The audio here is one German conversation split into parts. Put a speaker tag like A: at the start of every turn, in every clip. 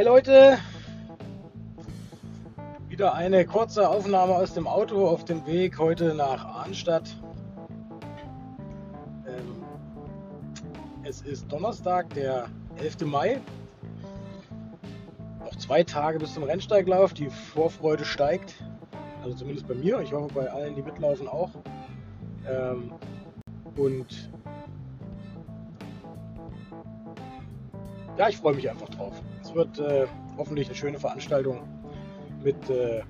A: Hi Leute, wieder eine kurze Aufnahme aus dem Auto auf dem Weg heute nach Arnstadt. Ähm, es ist Donnerstag, der 11. Mai. Noch zwei Tage bis zum Rennsteiglauf. Die Vorfreude steigt. Also zumindest bei mir. Ich hoffe bei allen, die mitlaufen auch. Ähm, und ja, ich freue mich einfach drauf. Wird äh, hoffentlich eine schöne Veranstaltung mit, äh,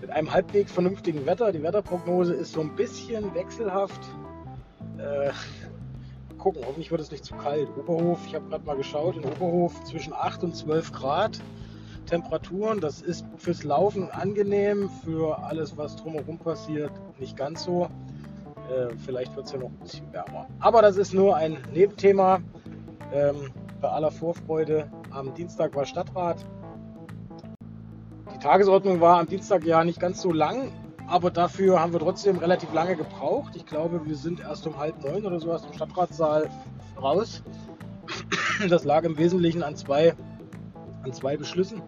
A: mit einem halbwegs vernünftigen Wetter. Die Wetterprognose ist so ein bisschen wechselhaft. Äh, gucken, hoffentlich wird es nicht zu kalt. Oberhof, ich habe gerade mal geschaut, in Oberhof zwischen 8 und 12 Grad Temperaturen. Das ist fürs Laufen angenehm, für alles, was drumherum passiert, nicht ganz so. Äh, vielleicht wird es ja noch ein bisschen wärmer. Aber das ist nur ein Nebenthema. Ähm, bei aller Vorfreude. Am Dienstag war Stadtrat. Die Tagesordnung war am Dienstag ja nicht ganz so lang, aber dafür haben wir trotzdem relativ lange gebraucht. Ich glaube, wir sind erst um halb neun oder so aus dem Stadtratssaal raus. Das lag im Wesentlichen an zwei, an zwei Beschlüssen.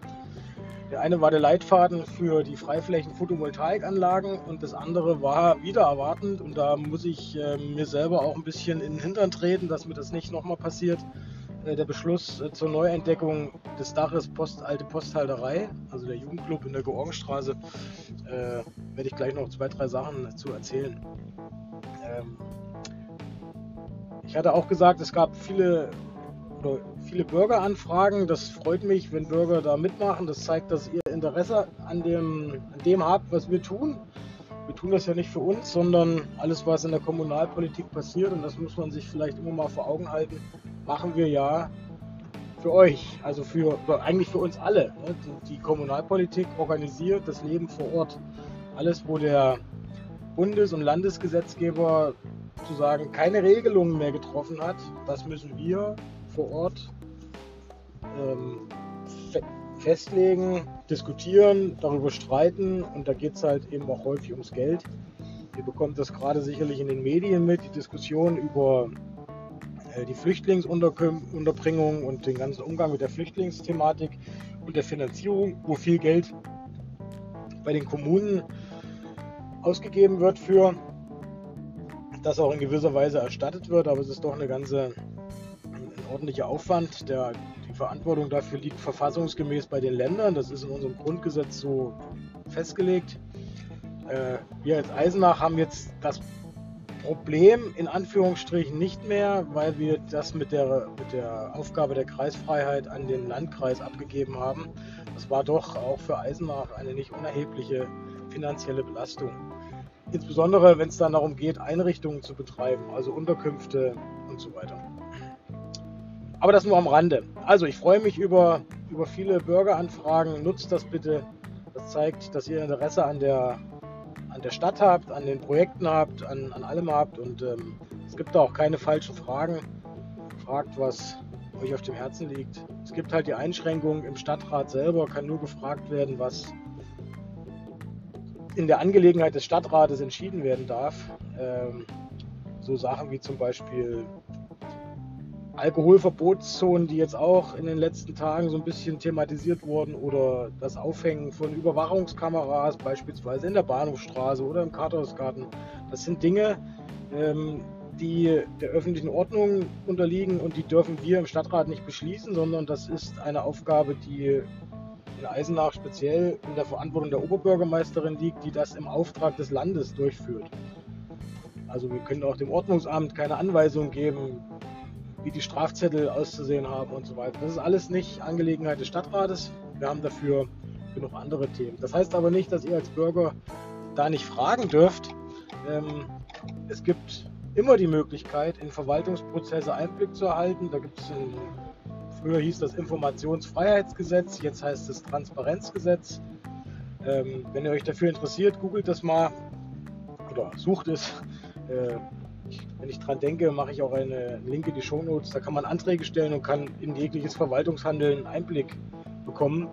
A: Der eine war der Leitfaden für die Freiflächen Photovoltaikanlagen und das andere war wieder erwartend und da muss ich äh, mir selber auch ein bisschen in den Hintern treten, dass mir das nicht nochmal passiert. Äh, der Beschluss äh, zur Neuentdeckung des Daches Post, Alte Posthalterei, also der Jugendclub in der Georgenstraße, äh, werde ich gleich noch zwei, drei Sachen zu erzählen. Ähm, ich hatte auch gesagt, es gab viele, viele Bürgeranfragen. Das freut mich, wenn Bürger da mitmachen. Das zeigt, dass ihr Interesse an dem, an dem habt, was wir tun. Wir tun das ja nicht für uns, sondern alles, was in der Kommunalpolitik passiert, und das muss man sich vielleicht immer mal vor Augen halten, machen wir ja für euch, also für eigentlich für uns alle. Ne? Die Kommunalpolitik organisiert das Leben vor Ort. Alles, wo der Bundes- und Landesgesetzgeber sozusagen keine Regelungen mehr getroffen hat, das müssen wir vor Ort ähm, festlegen, diskutieren, darüber streiten und da geht es halt eben auch häufig ums Geld. Ihr bekommt das gerade sicherlich in den Medien mit, die Diskussion über äh, die Flüchtlingsunterbringung und den ganzen Umgang mit der Flüchtlingsthematik und der Finanzierung, wo viel Geld bei den Kommunen ausgegeben wird für, das auch in gewisser Weise erstattet wird, aber es ist doch eine ganze ordentlicher Aufwand. Der, die Verantwortung dafür liegt verfassungsgemäß bei den Ländern. Das ist in unserem Grundgesetz so festgelegt. Äh, wir als Eisenach haben jetzt das Problem in Anführungsstrichen nicht mehr, weil wir das mit der, mit der Aufgabe der Kreisfreiheit an den Landkreis abgegeben haben. Das war doch auch für Eisenach eine nicht unerhebliche finanzielle Belastung. Insbesondere wenn es dann darum geht, Einrichtungen zu betreiben, also Unterkünfte und so weiter. Aber das nur am Rande. Also ich freue mich über, über viele Bürgeranfragen. Nutzt das bitte. Das zeigt, dass ihr Interesse an der an der Stadt habt, an den Projekten habt, an, an allem habt. Und ähm, es gibt da auch keine falschen Fragen. Fragt, was euch auf dem Herzen liegt. Es gibt halt die Einschränkung im Stadtrat selber, kann nur gefragt werden, was in der Angelegenheit des Stadtrates entschieden werden darf. Ähm, so Sachen wie zum Beispiel Alkoholverbotszonen, die jetzt auch in den letzten Tagen so ein bisschen thematisiert wurden, oder das Aufhängen von Überwachungskameras, beispielsweise in der Bahnhofstraße oder im Karthausgarten. Das sind Dinge, ähm, die der öffentlichen Ordnung unterliegen und die dürfen wir im Stadtrat nicht beschließen, sondern das ist eine Aufgabe, die in Eisenach speziell in der Verantwortung der Oberbürgermeisterin liegt, die das im Auftrag des Landes durchführt. Also wir können auch dem Ordnungsamt keine Anweisung geben, wie die Strafzettel auszusehen haben und so weiter. Das ist alles nicht Angelegenheit des Stadtrates. Wir haben dafür genug andere Themen. Das heißt aber nicht, dass ihr als Bürger da nicht fragen dürft. Ähm, es gibt immer die Möglichkeit, in Verwaltungsprozesse Einblick zu erhalten. Da gibt es ein, früher hieß das Informationsfreiheitsgesetz, jetzt heißt es Transparenzgesetz. Ähm, wenn ihr euch dafür interessiert, googelt das mal oder sucht es. Äh, wenn ich dran denke, mache ich auch eine Link in die Shownotes. Da kann man Anträge stellen und kann in jegliches Verwaltungshandeln Einblick bekommen.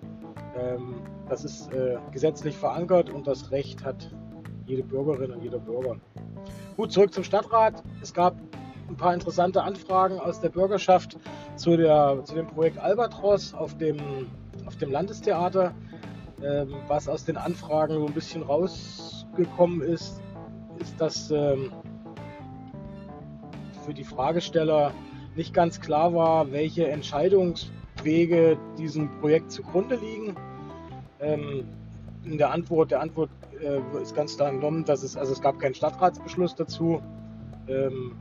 A: Ähm, das ist äh, gesetzlich verankert und das Recht hat jede Bürgerin und jeder Bürger. Gut, zurück zum Stadtrat. Es gab ein paar interessante Anfragen aus der Bürgerschaft zu, der, zu dem Projekt Albatros auf dem, auf dem Landestheater. Ähm, was aus den Anfragen so ein bisschen rausgekommen ist, ist, dass ähm, für die Fragesteller nicht ganz klar war, welche Entscheidungswege diesem Projekt zugrunde liegen. Ähm, in der Antwort, der Antwort äh, ist ganz klar entnommen, dass es, also es gab keinen Stadtratsbeschluss dazu. Ähm,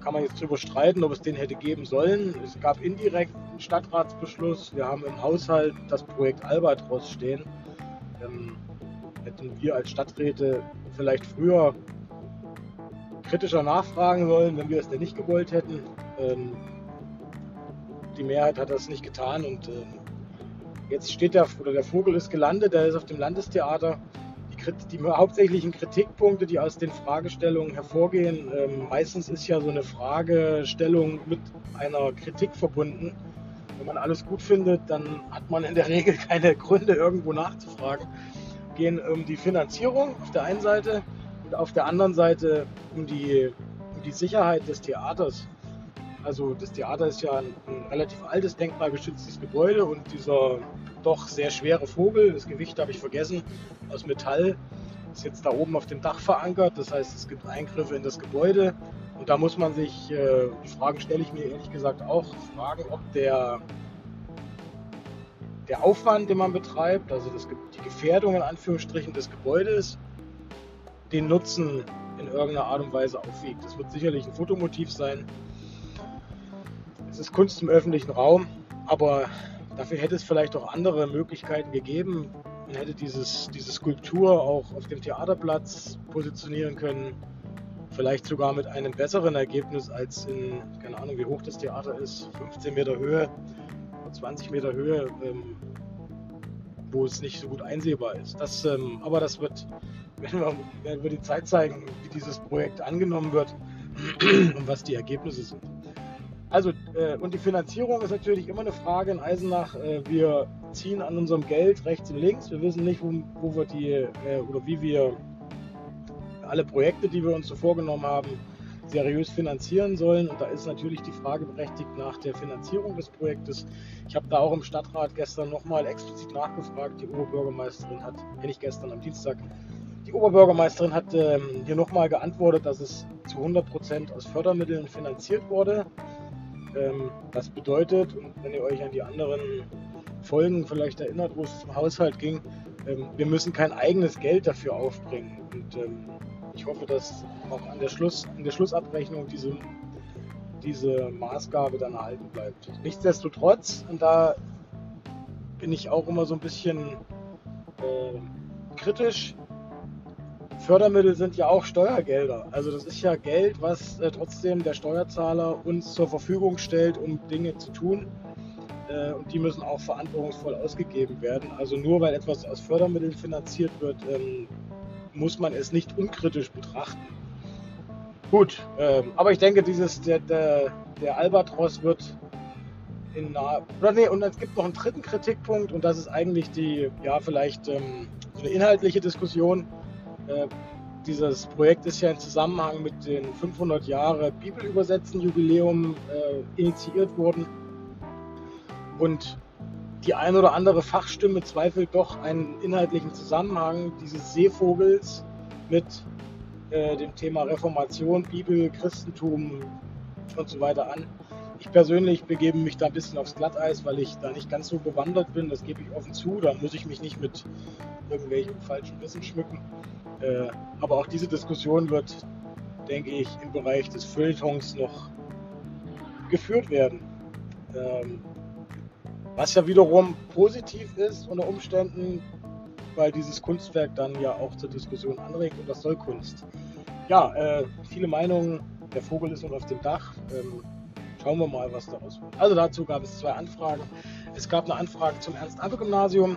A: kann man jetzt darüber streiten, ob es den hätte geben sollen. Es gab indirekt einen Stadtratsbeschluss. Wir haben im Haushalt das Projekt Albatros stehen. Ähm, hätten wir als Stadträte vielleicht früher kritischer nachfragen sollen, wenn wir es denn nicht gewollt hätten. Ähm, die Mehrheit hat das nicht getan und äh, jetzt steht der, oder der Vogel ist gelandet, der ist auf dem Landestheater die hauptsächlichen Kritikpunkte, die aus den Fragestellungen hervorgehen, ähm, meistens ist ja so eine Fragestellung mit einer Kritik verbunden. Wenn man alles gut findet, dann hat man in der Regel keine Gründe, irgendwo nachzufragen. Gehen um die Finanzierung auf der einen Seite und auf der anderen Seite um die, um die Sicherheit des Theaters. Also das Theater ist ja ein, ein relativ altes, denkmalgeschütztes Gebäude und dieser doch sehr schwere Vogel, das Gewicht habe ich vergessen, aus Metall, ist jetzt da oben auf dem Dach verankert. Das heißt, es gibt Eingriffe in das Gebäude und da muss man sich, äh, die Fragen stelle ich mir ehrlich gesagt auch, fragen, ob der, der Aufwand, den man betreibt, also das, die Gefährdung in Anführungsstrichen des Gebäudes, den Nutzen in irgendeiner Art und Weise aufwiegt. Das wird sicherlich ein Fotomotiv sein. Es ist Kunst im öffentlichen Raum, aber Dafür hätte es vielleicht auch andere Möglichkeiten gegeben. Man hätte dieses, diese Skulptur auch auf dem Theaterplatz positionieren können. Vielleicht sogar mit einem besseren Ergebnis als in, keine Ahnung, wie hoch das Theater ist, 15 Meter Höhe, 20 Meter Höhe, ähm, wo es nicht so gut einsehbar ist. Das, ähm, aber das wird, wenn wir, wenn wir die Zeit zeigen, wie dieses Projekt angenommen wird und was die Ergebnisse sind. Also, äh, und die Finanzierung ist natürlich immer eine Frage in Eisenach. Äh, wir ziehen an unserem Geld rechts und links. Wir wissen nicht, wo, wo wir die äh, oder wie wir alle Projekte, die wir uns so vorgenommen haben, seriös finanzieren sollen. Und da ist natürlich die Frage berechtigt nach der Finanzierung des Projektes. Ich habe da auch im Stadtrat gestern nochmal explizit nachgefragt. Die Oberbürgermeisterin hat, äh, nicht gestern, am Dienstag, die Oberbürgermeisterin hat ähm, hier nochmal geantwortet, dass es zu 100 Prozent aus Fördermitteln finanziert wurde. Ähm, das bedeutet, und wenn ihr euch an die anderen Folgen vielleicht erinnert, wo es zum Haushalt ging, ähm, wir müssen kein eigenes Geld dafür aufbringen. Und ähm, ich hoffe, dass auch an der, Schluss, an der Schlussabrechnung diese, diese Maßgabe dann erhalten bleibt. Nichtsdestotrotz, und da bin ich auch immer so ein bisschen äh, kritisch, Fördermittel sind ja auch Steuergelder. Also das ist ja Geld, was äh, trotzdem der Steuerzahler uns zur Verfügung stellt, um Dinge zu tun. Äh, und die müssen auch verantwortungsvoll ausgegeben werden. Also nur weil etwas aus Fördermitteln finanziert wird, ähm, muss man es nicht unkritisch betrachten. Gut, ähm, aber ich denke, dieses, der, der, der Albatros wird in naher. Nee, und es gibt noch einen dritten Kritikpunkt und das ist eigentlich die, ja, vielleicht ähm, so eine inhaltliche Diskussion dieses Projekt ist ja in Zusammenhang mit den 500 Jahre Bibelübersetzen Jubiläum äh, initiiert worden. Und die ein oder andere Fachstimme zweifelt doch einen inhaltlichen Zusammenhang dieses Seevogels mit äh, dem Thema Reformation, Bibel, Christentum und so weiter an. Ich persönlich begebe mich da ein bisschen aufs Glatteis, weil ich da nicht ganz so bewandert bin. Das gebe ich offen zu. Da muss ich mich nicht mit irgendwelchen falschen Wissen schmücken. Äh, aber auch diese Diskussion wird, denke ich, im Bereich des Feuilletons noch geführt werden. Ähm, was ja wiederum positiv ist unter Umständen, weil dieses Kunstwerk dann ja auch zur Diskussion anregt und das soll Kunst. Ja, äh, viele Meinungen. Der Vogel ist noch auf dem Dach. Ähm, Schauen wir mal, was daraus wird. Also dazu gab es zwei Anfragen. Es gab eine Anfrage zum Ernst-Abbe-Gymnasium,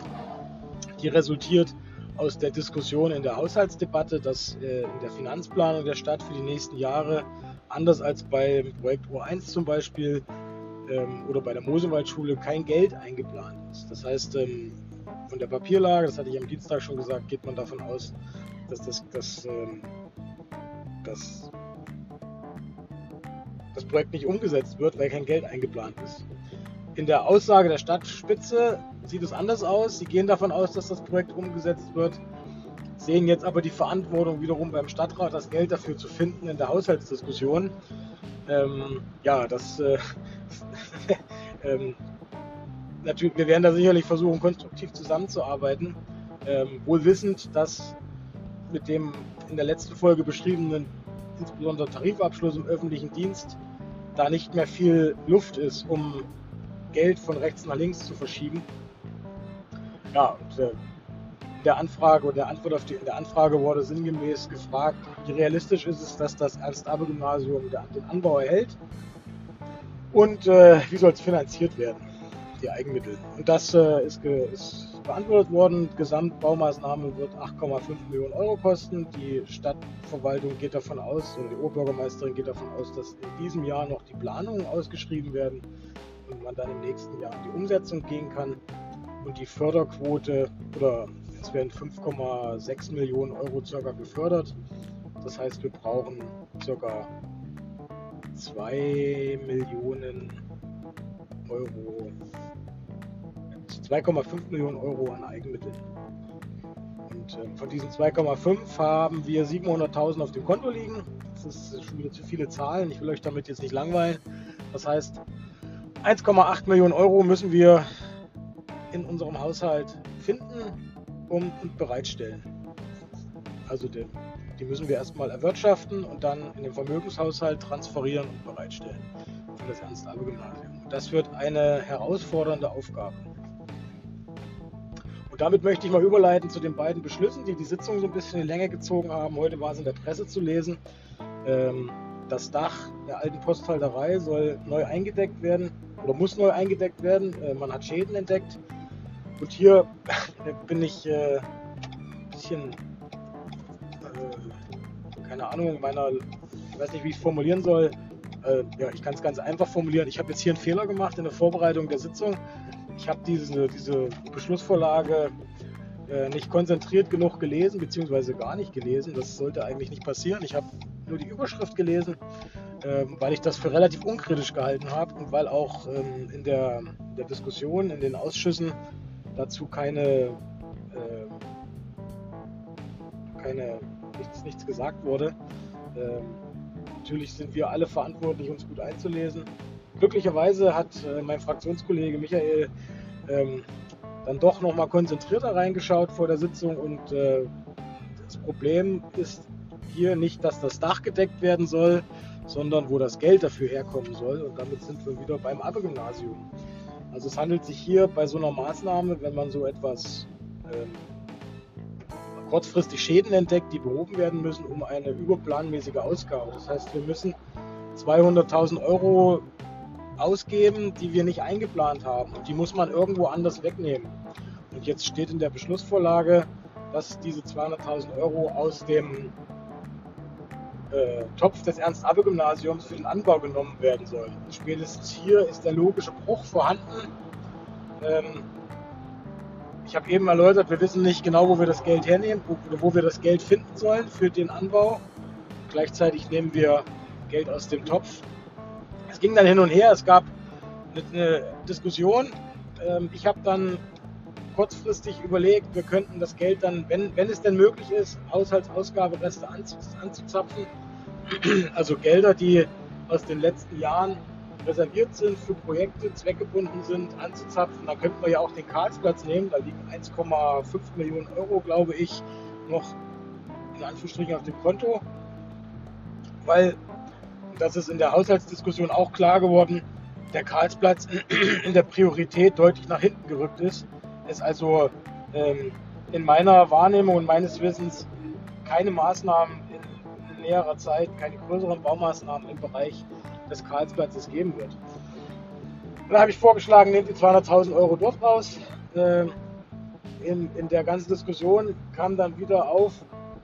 A: die resultiert aus der Diskussion in der Haushaltsdebatte, dass äh, in der Finanzplanung der Stadt für die nächsten Jahre, anders als beim Projekt O1 zum Beispiel ähm, oder bei der Mosewaldschule, kein Geld eingeplant ist. Das heißt, ähm, von der Papierlage, das hatte ich am Dienstag schon gesagt, geht man davon aus, dass das, das, ähm, das das Projekt nicht umgesetzt wird, weil kein Geld eingeplant ist. In der Aussage der Stadtspitze sieht es anders aus. Sie gehen davon aus, dass das Projekt umgesetzt wird, sehen jetzt aber die Verantwortung wiederum beim Stadtrat, das Geld dafür zu finden in der Haushaltsdiskussion. Ähm, ja, das äh, ähm, natürlich, wir werden da sicherlich versuchen, konstruktiv zusammenzuarbeiten, ähm, wohl wissend, dass mit dem in der letzten Folge beschriebenen, insbesondere Tarifabschluss im öffentlichen Dienst, da nicht mehr viel Luft ist, um Geld von rechts nach links zu verschieben. Ja, und, äh, der Anfrage oder der Antwort auf die in der Anfrage wurde sinngemäß gefragt, wie realistisch ist es, dass das Ernst-Abbe-Gymnasium den Anbau erhält und äh, wie soll es finanziert werden, die Eigenmittel. Und das äh, ist, ist, beantwortet worden. Gesamtbaumaßnahme wird 8,5 Millionen Euro kosten. Die Stadtverwaltung geht davon aus, oder die Oberbürgermeisterin geht davon aus, dass in diesem Jahr noch die Planungen ausgeschrieben werden und man dann im nächsten Jahr in die Umsetzung gehen kann. Und die Förderquote, oder es werden 5,6 Millionen Euro circa gefördert. Das heißt, wir brauchen circa 2 Millionen Euro, 2,5 Millionen Euro an Eigenmitteln. Und äh, von diesen 2,5 haben wir 700.000 auf dem Konto liegen. Das ist schon wieder zu viele Zahlen. Ich will euch damit jetzt nicht langweilen. Das heißt, 1,8 Millionen Euro müssen wir in unserem Haushalt finden und bereitstellen. Also den die müssen wir erstmal erwirtschaften und dann in den Vermögenshaushalt transferieren und bereitstellen für das Ernst-Abbe-Gymnasium. Das wird eine herausfordernde Aufgabe. Und damit möchte ich mal überleiten zu den beiden Beschlüssen, die die Sitzung so ein bisschen in die Länge gezogen haben. Heute war es in der Presse zu lesen. Ähm, das Dach der alten Posthalterei soll neu eingedeckt werden oder muss neu eingedeckt werden. Äh, man hat Schäden entdeckt. Und hier bin ich äh, ein bisschen keine Ahnung, meiner, ich weiß nicht, wie ich es formulieren soll. Äh, ja, ich kann es ganz einfach formulieren. Ich habe jetzt hier einen Fehler gemacht in der Vorbereitung der Sitzung. Ich habe diese, diese Beschlussvorlage äh, nicht konzentriert genug gelesen, beziehungsweise gar nicht gelesen. Das sollte eigentlich nicht passieren. Ich habe nur die Überschrift gelesen, äh, weil ich das für relativ unkritisch gehalten habe und weil auch ähm, in der, der, Diskussion in den Ausschüssen dazu keine, ähm, keine nichts, nichts gesagt wurde. Ähm, natürlich sind wir alle verantwortlich, uns gut einzulesen. Glücklicherweise hat äh, mein Fraktionskollege Michael ähm, dann doch nochmal konzentrierter reingeschaut vor der Sitzung und äh, das Problem ist hier nicht, dass das Dach gedeckt werden soll, sondern wo das Geld dafür herkommen soll. Und damit sind wir wieder beim Abbe-Gymnasium. Also es handelt sich hier bei so einer Maßnahme, wenn man so etwas ähm, kurzfristig Schäden entdeckt, die behoben werden müssen, um eine überplanmäßige Ausgabe. Das heißt, wir müssen 200.000 Euro ausgeben, die wir nicht eingeplant haben. Und die muss man irgendwo anders wegnehmen. Und jetzt steht in der Beschlussvorlage, dass diese 200.000 Euro aus dem äh, Topf des Ernst-Abbe-Gymnasiums für den Anbau genommen werden. Und spätestens hier ist der logische Bruch vorhanden. Ähm, ich habe eben erläutert, wir wissen nicht genau, wo wir das Geld hernehmen oder wo wir das Geld finden sollen für den Anbau. Gleichzeitig nehmen wir Geld aus dem Topf. Es ging dann hin und her, es gab eine Diskussion. Ähm, ich habe dann kurzfristig überlegt, wir könnten das Geld dann, wenn, wenn es denn möglich ist, Haushaltsausgabereste anzuzapfen. Also Gelder, die aus den letzten Jahren reserviert sind für Projekte, zweckgebunden sind, anzuzapfen. Da könnten wir ja auch den Karlsplatz nehmen. Da liegen 1,5 Millionen Euro, glaube ich, noch in Anführungsstrichen auf dem Konto. Weil, das ist in der Haushaltsdiskussion auch klar geworden, der Karlsplatz in der Priorität deutlich nach hinten gerückt ist. Es also ähm, in meiner Wahrnehmung und meines Wissens keine Maßnahmen näherer Zeit, keine größeren Baumaßnahmen im Bereich des Karlsplatzes geben wird. Dann habe ich vorgeschlagen, nehmt die 200.000 Euro dort raus. Ähm, in, in der ganzen Diskussion kam dann wieder auf,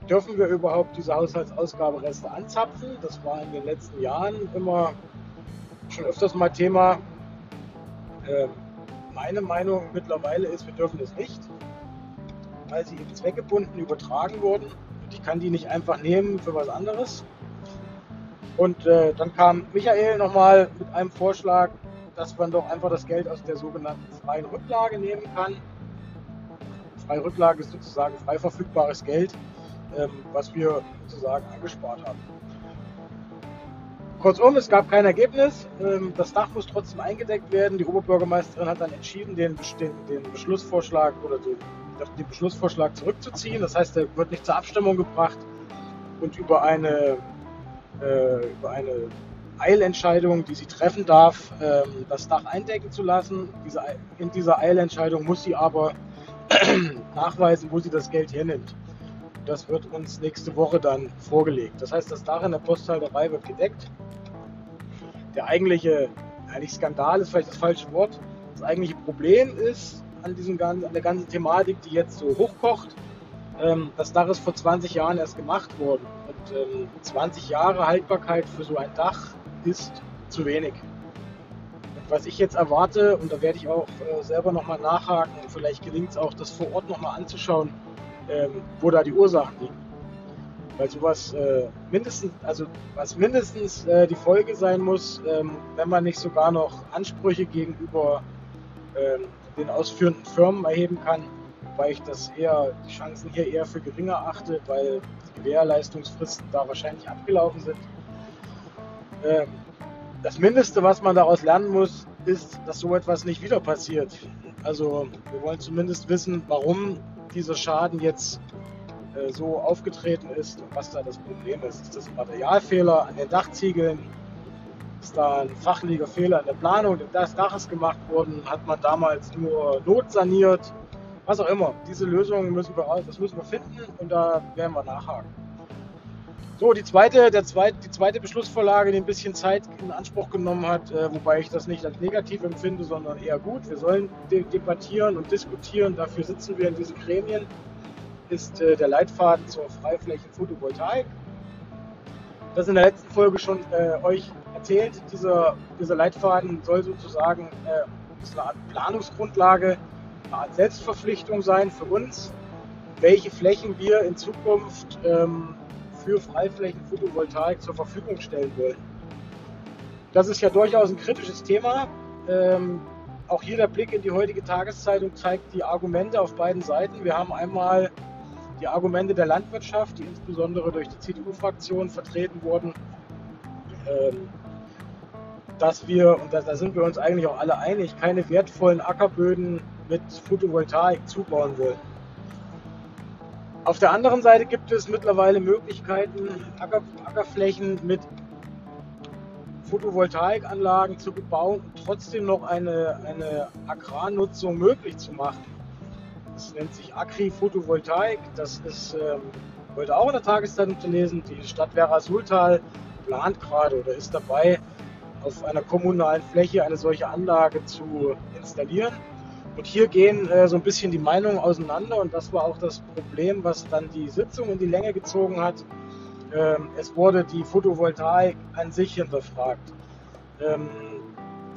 A: dürfen wir überhaupt diese Haushaltsausgabereste anzapfen? Das war in den letzten Jahren immer schon öfters mal Thema. Ähm, meine Meinung mittlerweile ist, wir dürfen es nicht, weil sie eben zweckgebunden übertragen wurden. Ich kann die nicht einfach nehmen für was anderes. Und äh, dann kam Michael nochmal mit einem Vorschlag, dass man doch einfach das Geld aus der sogenannten freien Rücklage nehmen kann. Freie Rücklage ist sozusagen frei verfügbares Geld, ähm, was wir sozusagen angespart haben. Kurzum, es gab kein Ergebnis. Ähm, das Dach muss trotzdem eingedeckt werden. Die Oberbürgermeisterin hat dann entschieden, den, den, den Beschlussvorschlag oder den, den, Beschlussvorschlag zurückzuziehen. Das heißt, er wird nicht zur Abstimmung gebracht und über eine, äh, über eine Eilentscheidung, die sie treffen darf, ähm, das Dach eindecken zu lassen. Diese, in dieser Eilentscheidung muss sie aber nachweisen, wo sie das Geld hernimmt. Das wird uns nächste Woche dann vorgelegt. Das heißt, das Dach in der Posthalterei wird gedeckt. Der eigentliche, eigentlich Skandal ist vielleicht das falsche Wort. Das eigentliche Problem ist an, diesem, an der ganzen Thematik, die jetzt so hochkocht, ähm, das Dach ist vor 20 Jahren erst gemacht worden. Und ähm, 20 Jahre Haltbarkeit für so ein Dach ist zu wenig. Und was ich jetzt erwarte, und da werde ich auch äh, selber nochmal nachhaken, vielleicht gelingt es auch, das vor Ort nochmal anzuschauen, ähm, wo da die Ursachen liegen. Weil sowas äh, mindestens, also was mindestens äh, die Folge sein muss, ähm, wenn man nicht sogar noch Ansprüche gegenüber ähm, den ausführenden Firmen erheben kann, wobei ich das eher, die Chancen hier eher für geringer achte, weil die Gewährleistungsfristen da wahrscheinlich abgelaufen sind. Ähm, das Mindeste, was man daraus lernen muss, ist, dass so etwas nicht wieder passiert. Also wir wollen zumindest wissen, warum dieser Schaden jetzt äh, so aufgetreten ist und was da das Problem ist. Ist das ein Materialfehler an den Dachziegeln? Ist da ein fachlicher Fehler in der Planung des Daches gemacht worden? Hat man damals nur notsaniert? Was auch immer. Diese Lösung müssen wir, das müssen wir finden und da werden wir nachhaken. So, die zweite, der zweite, die zweite Beschlussvorlage, die ein bisschen Zeit in Anspruch genommen hat, äh, wobei ich das nicht als negativ empfinde, sondern eher gut. Wir sollen de debattieren und diskutieren, dafür sitzen wir in diesen Gremien, ist äh, der Leitfaden zur Freiflächen Photovoltaik. Das in der letzten Folge schon äh, euch erzählt. Dieser, dieser Leitfaden soll sozusagen äh, Planungsgrundlage, eine Art Selbstverpflichtung sein für uns, welche Flächen wir in Zukunft ähm, für Freiflächen Photovoltaik zur Verfügung stellen wollen. Das ist ja durchaus ein kritisches Thema. Ähm, auch hier der Blick in die heutige Tageszeitung zeigt die Argumente auf beiden Seiten. Wir haben einmal die Argumente der Landwirtschaft, die insbesondere durch die CDU-Fraktion vertreten wurden, ähm, dass wir, und da, da, sind wir uns eigentlich auch alle einig, keine wertvollen Ackerböden mit Photovoltaik zubauen wollen. Auf der anderen Seite gibt es mittlerweile Möglichkeiten, Acker, Ackerflächen mit Photovoltaikanlagen zu bebauen und trotzdem noch eine, eine Agrarnutzung möglich zu machen. Das nennt sich Agri-Photovoltaik. Das ist ähm, heute auch in der Tageszeitung zu lesen. Die Stadt Vera-Sultal plant gerade oder ist dabei, auf einer kommunalen Fläche eine solche Anlage zu installieren. Und hier gehen äh, so ein bisschen die Meinungen auseinander und das war auch das Problem, was dann die Sitzung in die Länge gezogen hat. Ähm, es wurde die Photovoltaik an sich hinterfragt, ähm,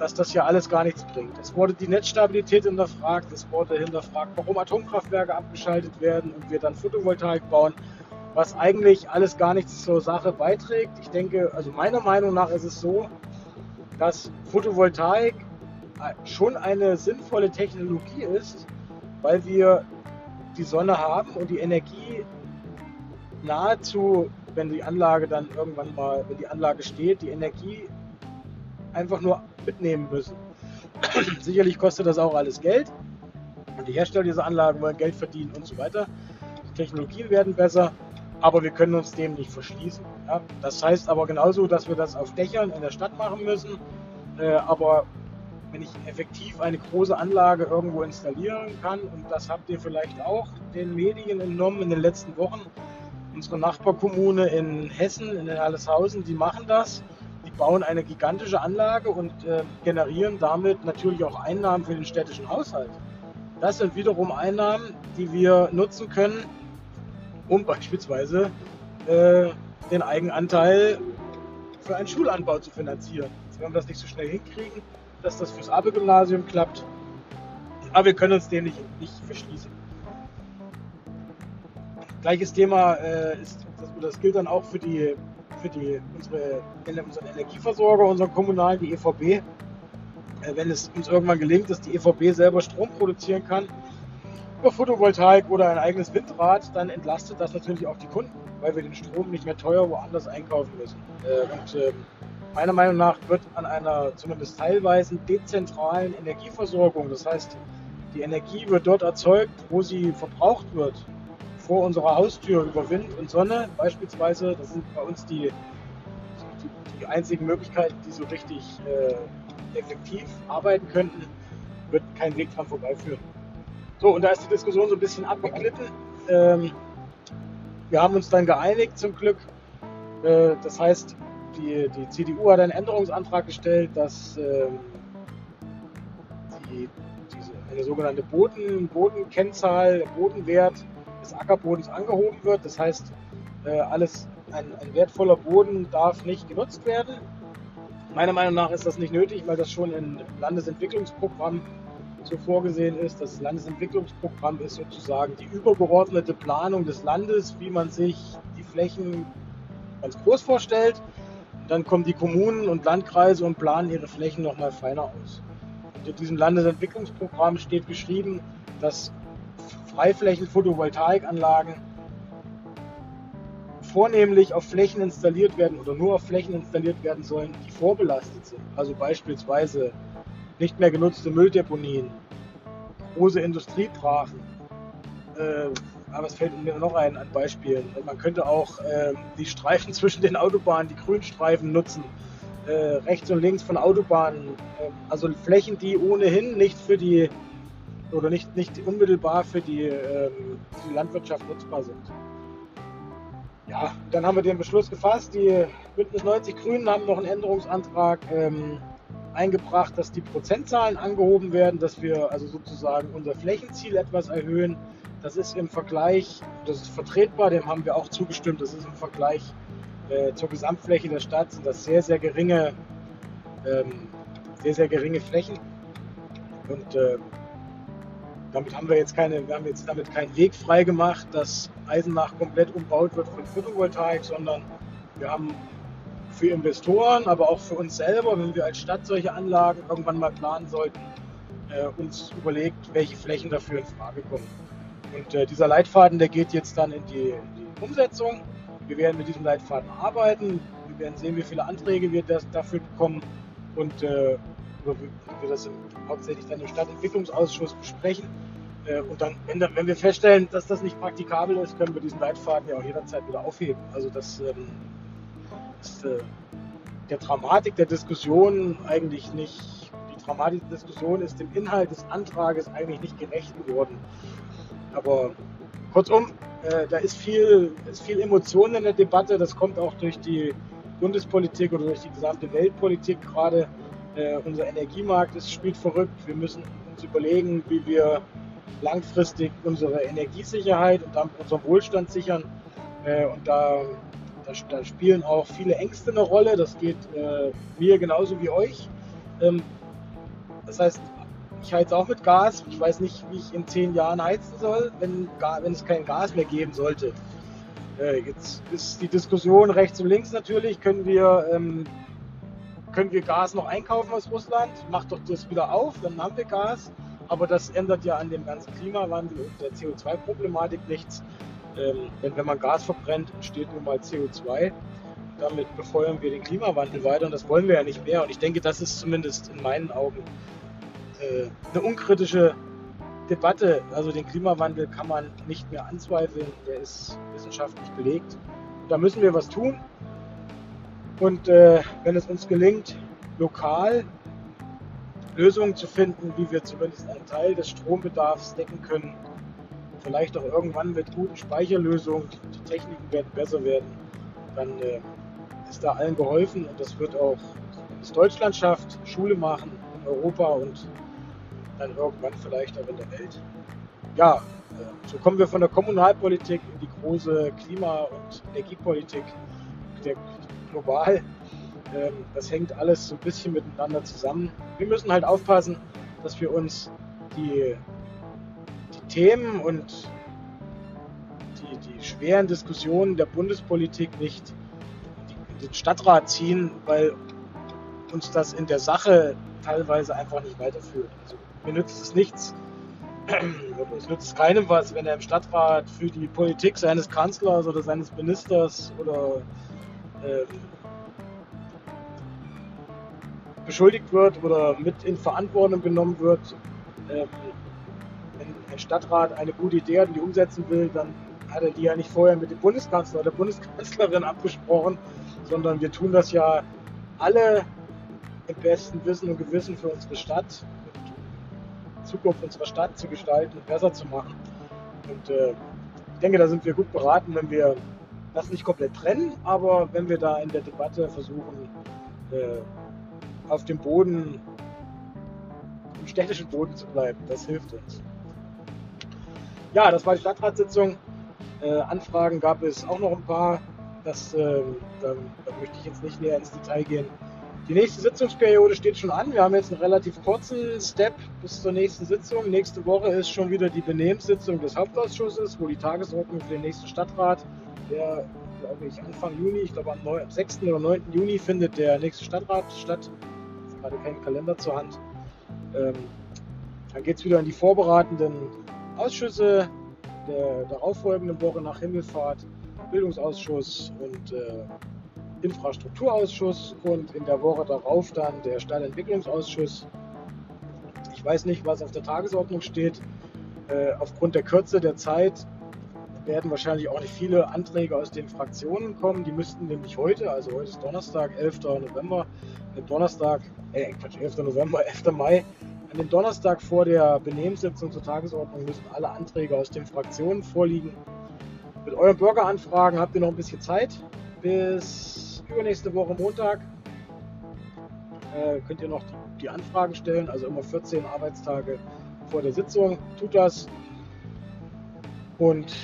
A: dass das ja alles gar nichts bringt. Es wurde die Netzstabilität hinterfragt, es wurde hinterfragt, warum Atomkraftwerke abgeschaltet werden und wir dann Photovoltaik bauen, was eigentlich alles gar nichts zur Sache beiträgt. Ich denke, also meiner Meinung nach ist es so, dass Photovoltaik schon eine sinnvolle Technologie ist, weil wir die Sonne haben und die Energie nahezu, wenn die Anlage dann irgendwann mal, wenn die Anlage steht, die Energie einfach nur mitnehmen müssen. Sicherlich kostet das auch alles Geld und die Hersteller dieser Anlagen wollen Geld verdienen und so weiter. Die Technologien werden besser, aber wir können uns dem nicht verschließen. Ja? Das heißt aber genauso, dass wir das auf Dächern in der Stadt machen müssen, äh, aber wenn ich effektiv eine große Anlage irgendwo installieren kann. Und das habt ihr vielleicht auch den Medien entnommen in den letzten Wochen. Unsere Nachbarkommune in Hessen, in Herleshausen, die machen das. Bauen eine gigantische Anlage und äh, generieren damit natürlich auch Einnahmen für den städtischen Haushalt. Das sind wiederum Einnahmen, die wir nutzen können, um beispielsweise äh, den Eigenanteil für einen Schulanbau zu finanzieren. Jetzt werden wir das nicht so schnell hinkriegen, dass das fürs Abe-Gymnasium klappt. Aber wir können uns dem nicht, nicht verschließen. Gleiches Thema äh, ist, das, das gilt dann auch für die für die, unsere, unseren Energieversorger, unseren kommunalen, die EVB. Äh, wenn es uns irgendwann gelingt, dass die EVB selber Strom produzieren kann, über Photovoltaik oder ein eigenes Windrad, dann entlastet das natürlich auch die Kunden, weil wir den Strom nicht mehr teuer woanders einkaufen müssen. Äh, und ähm, meiner Meinung nach wird an einer zumindest teilweise dezentralen Energieversorgung, das heißt, die Energie wird dort erzeugt, wo sie verbraucht wird, vor unserer Haustür über Wind und Sonne beispielsweise. Das sind bei uns die, die, die einzigen Möglichkeiten, die so richtig äh, effektiv arbeiten könnten, wird kein Weg dran vorbeiführen. So, und da ist die Diskussion so ein bisschen abgeglitten. Ähm, wir haben uns dann geeinigt zum Glück. Äh, das heißt, die, die, CDU hat einen Änderungsantrag gestellt, dass ähm, die, diese, eine sogenannte Boden, Bodenkennzahl, Bodenwert des Ackerbodens angehoben wird. Das heißt, äh, alles, ein, ein wertvoller Boden darf nicht genutzt werden. Meiner Meinung nach ist das nicht nötig, weil das schon im Landesentwicklungsprogramm so vorgesehen ist. Das Landesentwicklungsprogramm ist sozusagen die übergeordnete Planung des Landes, wie man sich die Flächen ganz groß vorstellt. dann kommen die Kommunen und Landkreise und planen ihre Flächen nochmal feiner aus. Und in diesem Landesentwicklungsprogramm steht geschrieben, dass Freiflächen-Photovoltaikanlagen vornehmlich auf Flächen installiert werden oder nur auf Flächen installiert werden sollen, die vorbelastet sind. Also beispielsweise nicht mehr genutzte Mülldeponien, große Industriebrachen. Äh, aber es fällt mir noch ein an Beispielen. Man könnte auch äh, die Streifen zwischen den Autobahnen, die Grünstreifen nutzen, äh, rechts und links von Autobahnen. Äh, also Flächen, die ohnehin nicht für die oder nicht, nicht unmittelbar für die, ähm, für die Landwirtschaft nutzbar sind. Ja, dann haben wir den Beschluss gefasst. Die Bündnis 90 Grünen haben noch einen Änderungsantrag ähm, eingebracht, dass die Prozentzahlen angehoben werden, dass wir also sozusagen unser Flächenziel etwas erhöhen. Das ist im Vergleich, das ist vertretbar, dem haben wir auch zugestimmt, das ist im Vergleich äh, zur Gesamtfläche der Stadt sind das sehr, sehr geringe, ähm, sehr, sehr geringe Flächen. Und äh, damit haben wir jetzt keine, wir haben jetzt damit keinen Weg frei gemacht, dass Eisenach komplett umbaut wird von Photovoltaik, sondern wir haben für Investoren, aber auch für uns selber, wenn wir als Stadt solche Anlagen irgendwann mal planen sollten, äh, uns überlegt, welche Flächen dafür in Frage kommen. Und äh, dieser Leitfaden, der geht jetzt dann in die, in die, Umsetzung. Wir werden mit diesem Leitfaden arbeiten. Wir werden sehen, wie viele Anträge wir das, dafür bekommen und äh, wir das hauptsächlich dann im Stadtentwicklungsausschuss besprechen. Äh, und dann, wenn, wenn, wir feststellen, dass das nicht praktikabel ist, können wir diesen Leitfaden ja auch jederzeit wieder aufheben. Also das ähm, ist äh, der Dramatik der Diskussion eigentlich nicht, die Dramatik der Diskussion ist dem Inhalt des Antrages eigentlich nicht gerecht geworden. Aber kurzum, äh, da ist viel, ist viel Emotion in der Debatte. Das kommt auch durch die Bundespolitik oder durch die gesamte Weltpolitik gerade. Äh, unser Energiemarkt ist, spielt verrückt. Wir müssen uns überlegen, wie wir langfristig unsere Energiesicherheit und damit unseren Wohlstand sichern. Äh, und da da, da, spielen auch viele Ängste eine Rolle. Das geht äh, mir genauso wie euch. Ähm, das heißt, ich heize auch mit Gas. Ich weiß nicht, wie ich in zehn Jahren heizen soll, wenn, wenn es kein Gas mehr geben sollte. Äh, jetzt ist die Diskussion rechts und links natürlich. Können wir, ähm, können wir Gas noch einkaufen aus Russland? Macht doch das wieder auf, dann haben wir Gas. Aber das ändert ja an dem ganzen Klimawandel und der CO2-Problematik nichts. Ähm, denn wenn man Gas verbrennt, entsteht nun mal CO2. Damit befeuern wir den Klimawandel weiter und das wollen wir ja nicht mehr. Und ich denke, das ist zumindest in meinen Augen äh, eine unkritische Debatte. Also den Klimawandel kann man nicht mehr anzweifeln. Der ist wissenschaftlich belegt. Da müssen wir was tun. Und äh, wenn es uns gelingt, lokal Lösungen zu finden, wie wir zumindest einen Teil des Strombedarfs decken können, vielleicht auch irgendwann mit guten Speicherlösungen, die Techniken werden besser werden, dann äh, ist da allen geholfen und das wird auch, es Deutschland schafft, Schule machen in Europa und dann irgendwann vielleicht auch in der Welt. Ja, äh, so kommen wir von der Kommunalpolitik in die große Klima- und Energiepolitik der, global. Ähm, das hängt alles so ein bisschen miteinander zusammen. Wir müssen halt aufpassen, dass wir uns die Themen und die, die schweren Diskussionen der Bundespolitik nicht in die, den Stadtrat ziehen, weil uns das in der Sache teilweise einfach nicht weiterführt. Also mir nützt es nichts. Es nützt keinem was, wenn er im Stadtrat für die Politik seines Kanzlers oder seines Ministers oder ähm, beschuldigt wird oder mit in Verantwortung genommen wird. Ähm, wenn ein Stadtrat eine gute Idee hat und die umsetzen will, dann hat er die ja nicht vorher mit dem Bundeskanzler oder der Bundeskanzlerin abgesprochen, sondern wir tun das ja alle im besten Wissen und Gewissen für unsere Stadt, die Zukunft unserer Stadt zu gestalten und besser zu machen. Und äh, ich denke, da sind wir gut beraten, wenn wir das nicht komplett trennen, aber wenn wir da in der Debatte versuchen, äh, auf dem Boden, im städtischen Boden zu bleiben, das hilft uns. Ja, das war die Stadtratssitzung. Äh, Anfragen gab es auch noch ein paar. Das, äh, da, da, möchte ich jetzt nicht näher ins Detail gehen. Die nächste Sitzungsperiode steht schon an. Wir haben jetzt einen relativ kurzen Step bis zur nächsten Sitzung. Nächste Woche ist schon wieder die Benehmssitzung des Hauptausschusses, wo die Tagesordnung für den nächsten Stadtrat, der, glaube ich, Anfang Juni, ich glaube am 6. oder 9. Juni findet der nächste Stadtrat statt. Ich habe gerade keinen Kalender zur Hand. Ähm, dann geht es wieder in die vorbereitenden Ausschüsse der darauffolgenden Woche nach Himmelfahrt, Bildungsausschuss und äh, Infrastrukturausschuss und in der Woche darauf dann der Stadtentwicklungsausschuss. Ich weiß nicht, was auf der Tagesordnung steht. Äh, aufgrund der Kürze der Zeit werden wahrscheinlich auch nicht viele Anträge aus den Fraktionen kommen. Die müssten nämlich heute, also heute ist Donnerstag, 11. November, am Donnerstag, äh, Quatsch, 11. November, 11. Mai, an dem Donnerstag vor der Benehmssitzung zur Tagesordnung müssen alle Anträge aus den Fraktionen vorliegen. Mit euren Bürgeranfragen habt ihr noch ein bisschen Zeit. Bis übernächste Woche Montag äh, könnt ihr noch die, Anfragen stellen, also immer 14 Arbeitstage vor der Sitzung. Tut das. Und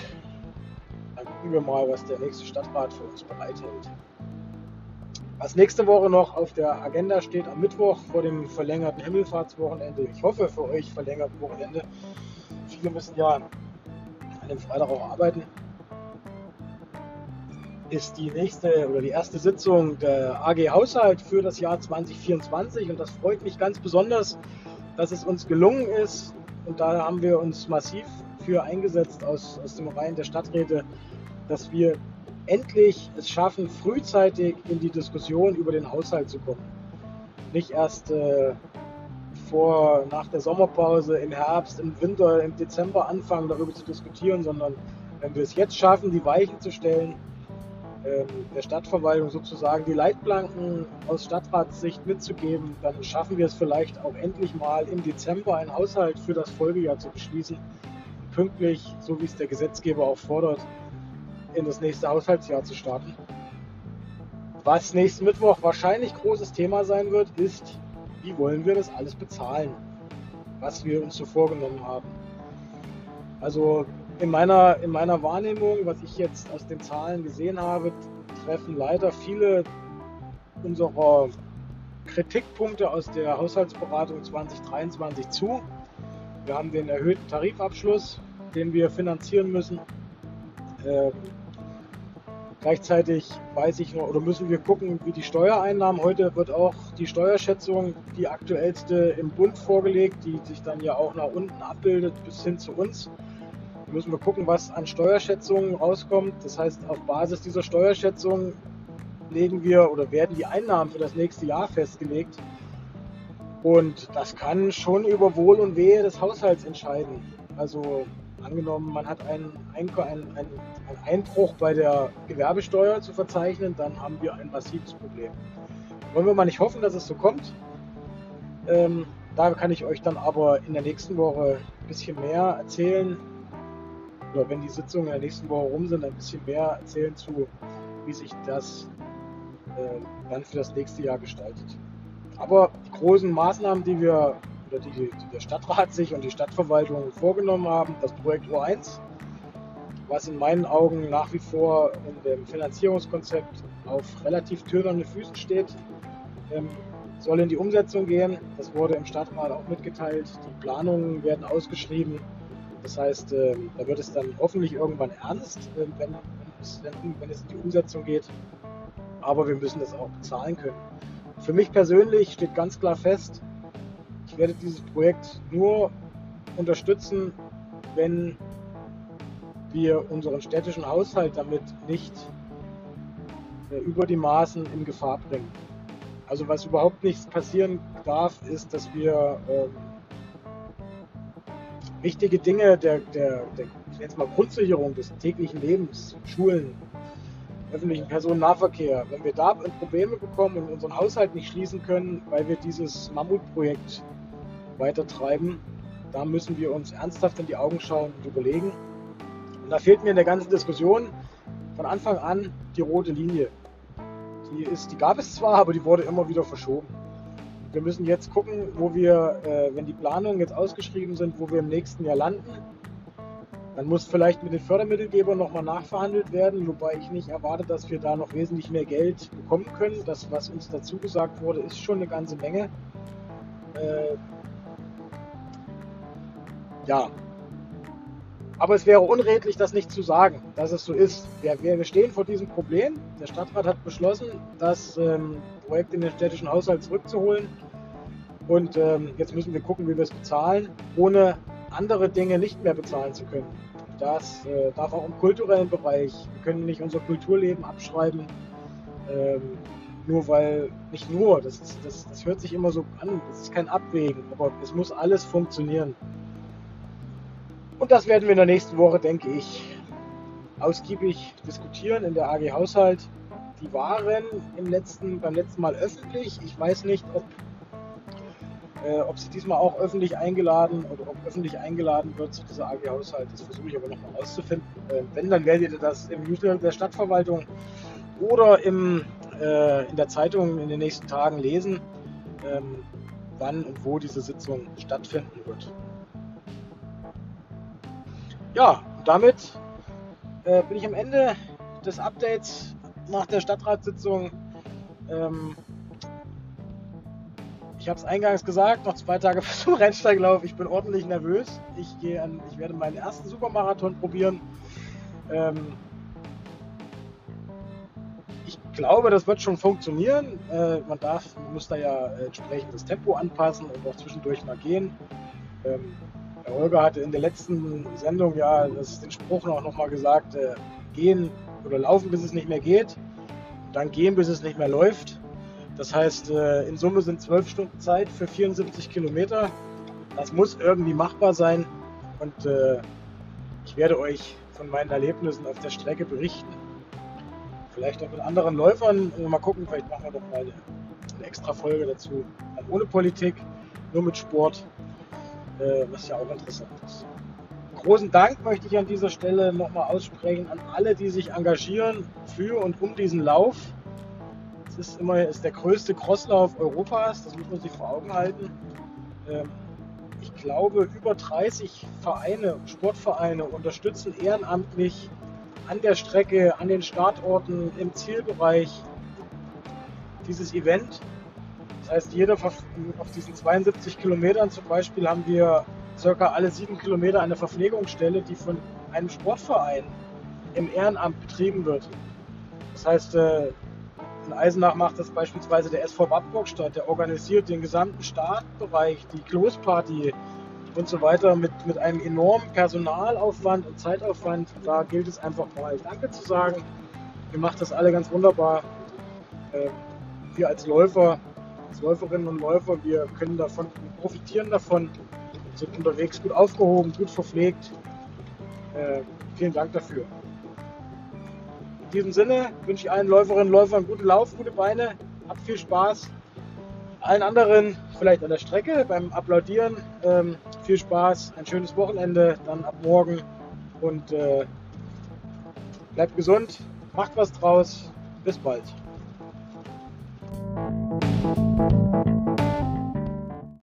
A: gucken wir mal, was der nächste Stadtrat für uns bereithält. Was nächste Woche noch auf der Agenda steht am Mittwoch vor dem verlängerten Himmelfahrtswochenende. Ich hoffe für euch verlängerten Wochenende. Viele müssen ja an dem Freitag auch arbeiten ist die nächste oder die erste Sitzung der AG Haushalt für das Jahr 2024 und das freut mich ganz besonders, dass es uns gelungen ist und da haben wir uns massiv für eingesetzt aus, aus dem Reihen der Stadträte, dass wir endlich es schaffen, frühzeitig in die Diskussion über den Haushalt zu kommen. Nicht erst äh, vor, nach der Sommerpause im Herbst, im Winter, im Dezember anfangen, darüber zu diskutieren, sondern wenn wir es jetzt schaffen, die Weichen zu stellen, ähm, der Stadtverwaltung sozusagen die Leitplanken aus Stadtratssicht mitzugeben, dann schaffen wir es vielleicht auch endlich mal im Dezember einen Haushalt für das Folgejahr zu beschließen, pünktlich, so wie es der Gesetzgeber auch fordert, in das nächste Haushaltsjahr zu starten. Was nächsten Mittwoch wahrscheinlich großes Thema sein wird, ist, wie wollen wir das alles bezahlen, was wir uns so vorgenommen haben. Also in meiner, in meiner Wahrnehmung, was ich jetzt aus den Zahlen gesehen habe, treffen leider viele unserer Kritikpunkte aus der Haushaltsberatung 2023 zu. Wir haben den erhöhten Tarifabschluss, den wir finanzieren müssen. Ähm, gleichzeitig weiß ich noch, oder müssen wir gucken, wie die Steuereinnahmen, heute wird auch die Steuerschätzung, die aktuellste im Bund vorgelegt, die sich dann ja auch nach unten abbildet bis hin zu uns müssen wir gucken, was an Steuerschätzungen rauskommt. Das heißt, auf Basis dieser Steuerschätzung legen wir oder werden die Einnahmen für das nächste Jahr festgelegt. Und das kann schon über Wohl und Wehe des Haushalts entscheiden. Also angenommen, man hat einen, einen, einen, einen Einbruch bei der Gewerbesteuer zu verzeichnen, dann haben wir ein massives Problem. Wollen wir mal nicht hoffen, dass es so kommt. Ähm, da kann ich euch dann aber in der nächsten Woche ein bisschen mehr erzählen, oder wenn die Sitzungen in der nächsten Woche rum sind, ein bisschen mehr erzählen zu, wie sich das äh, dann für das nächste Jahr gestaltet. Aber die großen Maßnahmen, die wir oder die, die der Stadtrat sich und die Stadtverwaltung vorgenommen haben, das Projekt O1, was in meinen Augen nach wie vor in dem Finanzierungskonzept auf relativ tönernen Füßen steht, ähm, soll in die Umsetzung gehen. Das wurde im Stadtrat auch mitgeteilt. Die Planungen werden ausgeschrieben. Das heißt, ähm, da wird es dann hoffentlich irgendwann ernst, ähm, wenn, es, wenn es in die Umsetzung geht. aber wir müssen das auch bezahlen können. Für mich persönlich steht ganz klar fest, ich werde dieses Projekt nur unterstützen, wenn wir unseren städtischen Haushalt damit nicht äh, über die Maßen in Gefahr bringen. Also was überhaupt nichts passieren darf, ist, dass wir ähm, wichtige Dinge der, der, der jetzt mal Grundsicherung des täglichen Lebens, Schulen, öffentlichen Personennahverkehr, wenn wir da Probleme bekommen und unseren Haushalt nicht schließen können, weil wir dieses Mammutprojekt weitertreiben, da müssen wir uns ernsthaft in die Augen schauen und überlegen. Und da fehlt mir in der ganzen Diskussion von Anfang an die rote Linie. Die, ist, die gab es zwar, aber die wurde immer wieder verschoben. Wir müssen jetzt gucken, wo wir, äh, wenn die Planungen jetzt ausgeschrieben sind, wo wir im nächsten Jahr landen. Dann muss vielleicht mit den Fördermittelgebern nochmal nachverhandelt werden, wobei ich nicht erwarte, dass wir da noch wesentlich mehr Geld bekommen können. Das, was uns dazu gesagt wurde, ist schon eine ganze Menge. Äh, ja, aber es wäre unredlich, das nicht zu sagen, dass es so ist. Wir, wir stehen vor diesem Problem. Der Stadtrat hat beschlossen, das ähm, Projekt in den städtischen Haushalt zurückzuholen. Und ähm, jetzt müssen wir gucken, wie wir es bezahlen, ohne andere Dinge nicht mehr bezahlen zu können. Das äh, darf auch im kulturellen Bereich. Wir können nicht unser Kulturleben abschreiben, ähm, nur weil, nicht nur, das, ist, das, das hört sich immer so an, das ist kein Abwägen, aber es muss alles funktionieren. Und das werden wir in der nächsten Woche, denke ich, ausgiebig diskutieren in der AG Haushalt. Die waren im letzten, beim letzten Mal öffentlich. Ich weiß nicht, ob, äh, ob sie diesmal auch öffentlich eingeladen oder ob öffentlich eingeladen wird zu dieser AG Haushalt. Das versuche ich aber noch mal rauszufinden. Äh, wenn, dann werdet ihr das im Newsletter der Stadtverwaltung oder im, äh, in der Zeitung in den nächsten Tagen lesen, ähm, wann und wo diese Sitzung stattfinden wird. Ja, damit äh, bin ich am Ende des Updates nach der Stadtratssitzung. Ähm, ich habe es eingangs gesagt, noch zwei Tage vor dem Rennsteiglauf. Ich bin ordentlich nervös. Ich, gehe an, ich werde meinen ersten Supermarathon probieren. Ähm, ich glaube, das wird schon funktionieren. Äh, man darf, man muss da ja entsprechend das Tempo anpassen und auch zwischendurch mal gehen. Ähm, der Holger hatte in der letzten Sendung ja das, den Spruch auch nochmal gesagt, äh, gehen oder laufen, bis es nicht mehr geht, dann gehen, bis es nicht mehr läuft. Das heißt, äh, in Summe sind zwölf Stunden Zeit für 74 Kilometer. Das muss irgendwie machbar sein und äh, ich werde euch von meinen Erlebnissen auf der Strecke berichten. Vielleicht auch mit anderen Läufern. Mal gucken, vielleicht machen wir doch mal eine, eine extra Folge dazu. Ohne Politik, nur mit Sport was ja auch interessant ist. Großen Dank möchte ich an dieser Stelle nochmal aussprechen an alle, die sich engagieren für und um diesen Lauf. Es ist immer ist der größte Crosslauf Europas, das muss man sich vor Augen halten. Ähm, ich glaube, über 30 Vereine, Sportvereine unterstützen ehrenamtlich an der Strecke, an den Startorten, im Zielbereich dieses Event. Das heißt, jeder auf diesen 72 Kilometern zum Beispiel haben wir circa alle sieben Kilometer eine Verpflegungsstelle, die von einem Sportverein im Ehrenamt betrieben wird. Das heißt, äh, in Eisenach macht das beispielsweise der SV Wattburgstadt, der organisiert den gesamten Startbereich, die Klosparty und so weiter mit, mit einem enormen Personalaufwand und Zeitaufwand. Da gilt es einfach mal Danke zu sagen. Ihr macht das alle ganz wunderbar. Ähm, wir als Läufer als Läuferinnen und Läufer, wir können davon, wir profitieren davon, sind unterwegs gut aufgehoben, gut verpflegt. Äh, vielen Dank dafür. In diesem Sinne wünsche ich allen Läuferinnen und Läufern guten Lauf, gute Beine, habt viel Spaß. Allen anderen vielleicht an der Strecke beim Applaudieren ähm, viel Spaß, ein schönes Wochenende, dann ab morgen und äh, bleibt gesund, macht was draus, bis bald. you